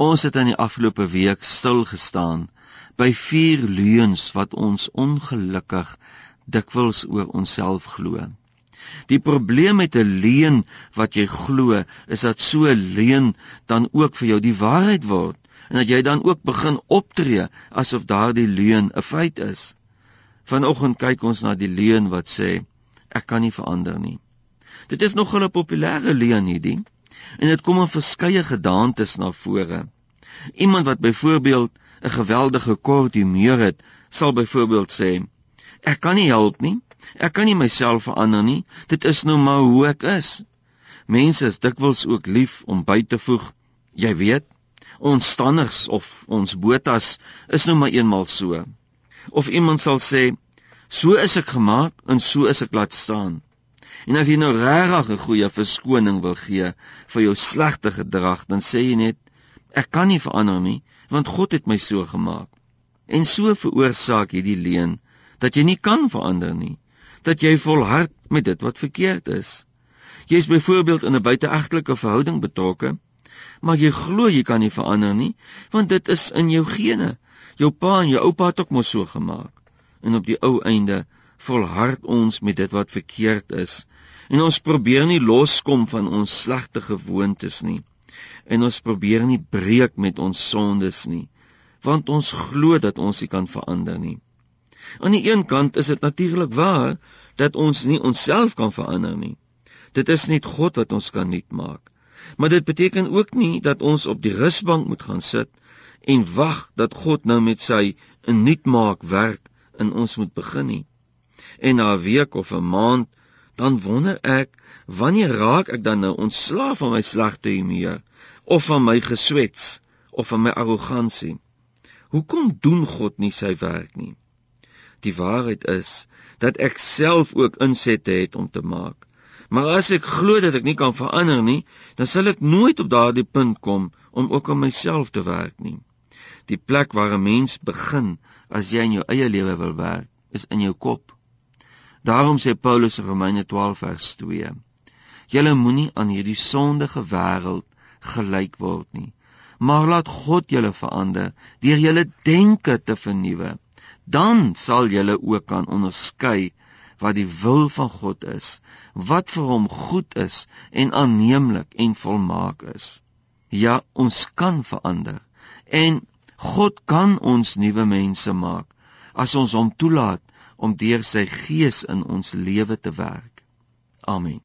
Ons het in die afgelope week stil gestaan by vier leuns wat ons ongelukkig dikwels oor onsself glo. Die probleem met 'n leuen wat jy glo, is dat so 'n leuen dan ook vir jou die waarheid word en dat jy dan ook begin optree asof daardie leuen 'n feit is. Vanoggend kyk ons na die leuen wat sê ek kan nie verander nie. Dit is nog 'n populêre leuen hierdie en dit kom in verskeie gedaantes na vore. Iemand wat byvoorbeeld 'n geweldige kort humeur het, sal byvoorbeeld sê ek kan nie help nie. Ek kan nie myself verander nie. Dit is nou maar hoe ek is. Mense is dikwels ook lief om by te voeg. Jy weet, ons stanners of ons botas is nou maar eenmal so. Of iemand sal sê So is ek gemaak en so is ek laat staan. En as jy nou regtig 'n goeie verskoning wil gee vir jou slegte gedrag, dan sê jy net ek kan nie verander nie, want God het my so gemaak. En so veroorsaak hierdie leuen dat jy nie kan verander nie, dat jy volhard met dit wat verkeerd is. Jy is byvoorbeeld in 'n buiteegtelike verhouding betrokke, maar jy glo jy kan nie verander nie, want dit is in jou gene. Jou pa en jou oupa het ook mos so gemaak en op die ou einde volhard ons met dit wat verkeerd is. En ons probeer nie loskom van ons slegte gewoontes nie. En ons probeer nie breek met ons sondes nie want ons glo dat ons dit kan verander nie. Aan die een kant is dit natuurlik waar dat ons nie onsself kan verander nie. Dit is net God wat ons kan nuut maak. Maar dit beteken ook nie dat ons op die rusbank moet gaan sit en wag dat God nou met sy nuutmaak werk in ons moet begin nie. En na 'n week of 'n maand dan wonder ek wanneer raak ek dan nou ontslaaf van my slegte humeur of van my geswets of van my arrogansie. Hoekom doen God nie sy werk nie? Die waarheid is dat ek self ook insette het om te maak. Maar as ek glo dat ek nie kan verander nie, dan sal ek nooit op daardie punt kom om ook aan myself te werk nie. Die plek waar 'n mens begin as jy in jou eie lewe wil werk, is in jou kop. Daarom sê Paulus in Romeine 12 vers 2: Julle moenie aan hierdie sondige wêreld gelyk word nie, maar laat God julle verander deur julle denke te vernuwe. Dan sal julle ook kan onderskei wat die wil van God is, wat vir hom goed is en aanneemlik en volmaak is. Ja, ons kan verander. En God kan ons nuwe mense maak as ons hom toelaat om deur sy gees in ons lewe te werk. Amen.